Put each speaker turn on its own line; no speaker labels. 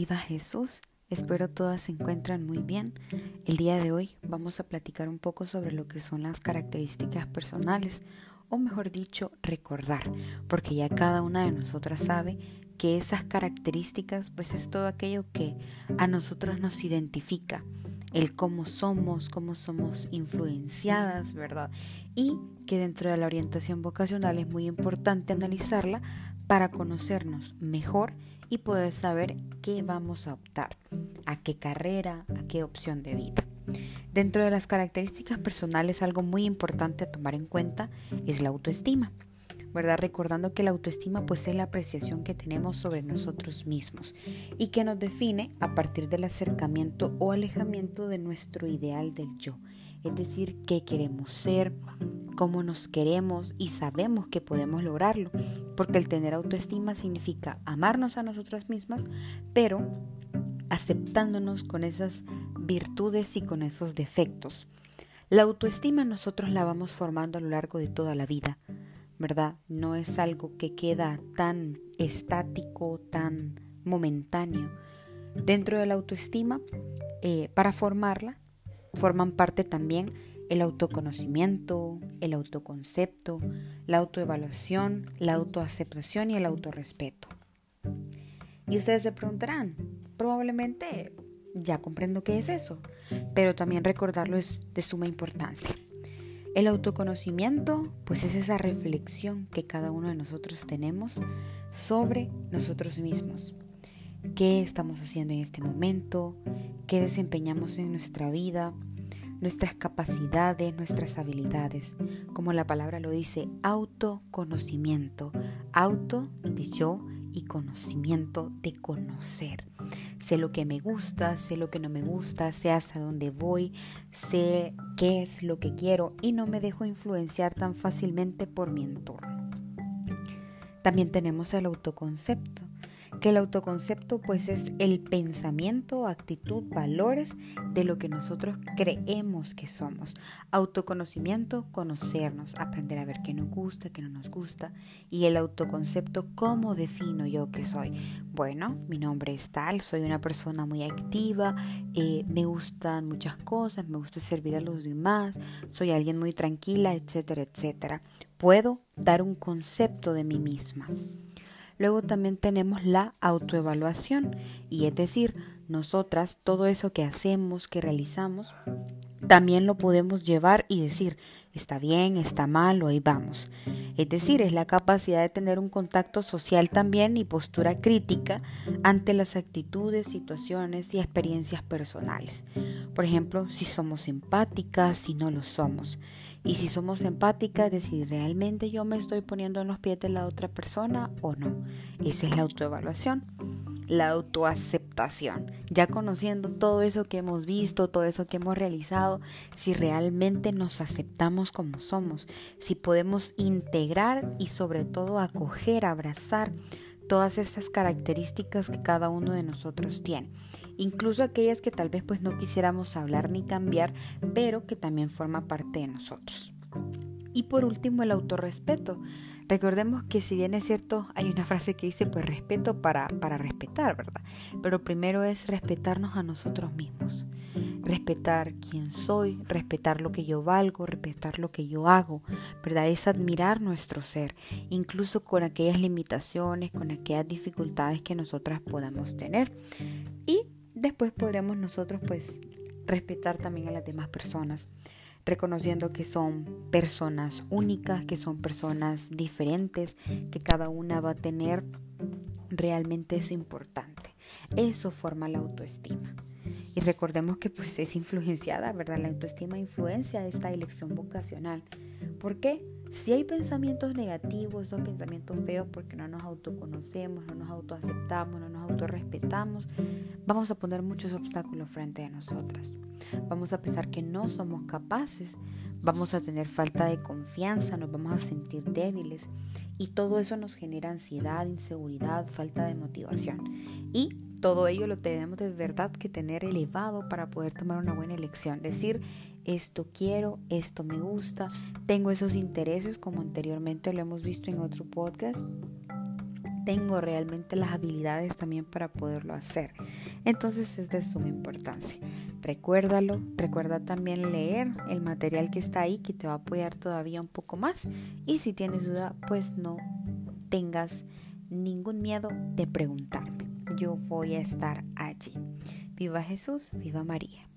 Viva Jesús. Espero todas se encuentran muy bien. El día de hoy vamos a platicar un poco sobre lo que son las características personales, o mejor dicho, recordar, porque ya cada una de nosotras sabe que esas características pues es todo aquello que a nosotros nos identifica, el cómo somos, cómo somos influenciadas, ¿verdad? Y que dentro de la orientación vocacional es muy importante analizarla para conocernos mejor y poder saber qué vamos a optar, a qué carrera, a qué opción de vida. Dentro de las características personales, algo muy importante a tomar en cuenta es la autoestima. ¿verdad? Recordando que la autoestima pues es la apreciación que tenemos sobre nosotros mismos y que nos define a partir del acercamiento o alejamiento de nuestro ideal del yo, es decir, qué queremos ser, cómo nos queremos y sabemos que podemos lograrlo, porque el tener autoestima significa amarnos a nosotras mismas, pero aceptándonos con esas virtudes y con esos defectos. La autoestima nosotros la vamos formando a lo largo de toda la vida, ¿verdad? No es algo que queda tan estático, tan momentáneo. Dentro de la autoestima, eh, para formarla, forman parte también el autoconocimiento, el autoconcepto, la autoevaluación, la autoaceptación y el autorrespeto. Y ustedes se preguntarán, probablemente ya comprendo qué es eso, pero también recordarlo es de suma importancia. El autoconocimiento, pues es esa reflexión que cada uno de nosotros tenemos sobre nosotros mismos. ¿Qué estamos haciendo en este momento? ¿Qué desempeñamos en nuestra vida? Nuestras capacidades, nuestras habilidades. Como la palabra lo dice, autoconocimiento. Auto de yo y conocimiento de conocer. Sé lo que me gusta, sé lo que no me gusta, sé hasta dónde voy, sé qué es lo que quiero y no me dejo influenciar tan fácilmente por mi entorno. También tenemos el autoconcepto que el autoconcepto pues es el pensamiento, actitud, valores de lo que nosotros creemos que somos. Autoconocimiento, conocernos, aprender a ver qué nos gusta, qué no nos gusta. Y el autoconcepto, ¿cómo defino yo que soy? Bueno, mi nombre es tal, soy una persona muy activa, eh, me gustan muchas cosas, me gusta servir a los demás, soy alguien muy tranquila, etcétera, etcétera. Puedo dar un concepto de mí misma. Luego también tenemos la autoevaluación y es decir, nosotras todo eso que hacemos, que realizamos, también lo podemos llevar y decir, está bien, está mal o ahí vamos. Es decir, es la capacidad de tener un contacto social también y postura crítica ante las actitudes, situaciones y experiencias personales. Por ejemplo, si somos empáticas, si no lo somos. Y si somos empáticas, es decir, ¿realmente yo me estoy poniendo en los pies de la otra persona o no? Esa es la autoevaluación. La autoaceptación. Ya conociendo todo eso que hemos visto, todo eso que hemos realizado, si realmente nos aceptamos como somos, si podemos integrar y sobre todo acoger, abrazar todas esas características que cada uno de nosotros tiene incluso aquellas que tal vez pues no quisiéramos hablar ni cambiar, pero que también forma parte de nosotros. Y por último, el autorrespeto. Recordemos que si bien es cierto, hay una frase que dice pues respeto para, para respetar, ¿verdad? Pero primero es respetarnos a nosotros mismos. Respetar quién soy, respetar lo que yo valgo, respetar lo que yo hago, ¿verdad? Es admirar nuestro ser, incluso con aquellas limitaciones, con aquellas dificultades que nosotras podamos tener. Y después podremos nosotros pues respetar también a las demás personas, reconociendo que son personas únicas, que son personas diferentes, que cada una va a tener realmente eso importante. Eso forma la autoestima. Y recordemos que pues es influenciada, ¿verdad? La autoestima influencia esta elección vocacional. ¿Por qué? Si hay pensamientos negativos, esos pensamientos feos porque no nos autoconocemos, no nos autoaceptamos, no nos autorrespetamos, vamos a poner muchos obstáculos frente a nosotras. Vamos a pensar que no somos capaces, vamos a tener falta de confianza, nos vamos a sentir débiles y todo eso nos genera ansiedad, inseguridad, falta de motivación. Y todo ello lo tenemos de verdad que tener elevado para poder tomar una buena elección. Decir, esto quiero, esto me gusta, tengo esos intereses como anteriormente lo hemos visto en otro podcast. tengo realmente las habilidades también para poderlo hacer. Entonces es de suma importancia. Recuérdalo, recuerda también leer el material que está ahí que te va a apoyar todavía un poco más. Y si tienes duda, pues no tengas ningún miedo de preguntarme. Yo voy a estar allí. Viva Jesús, viva María.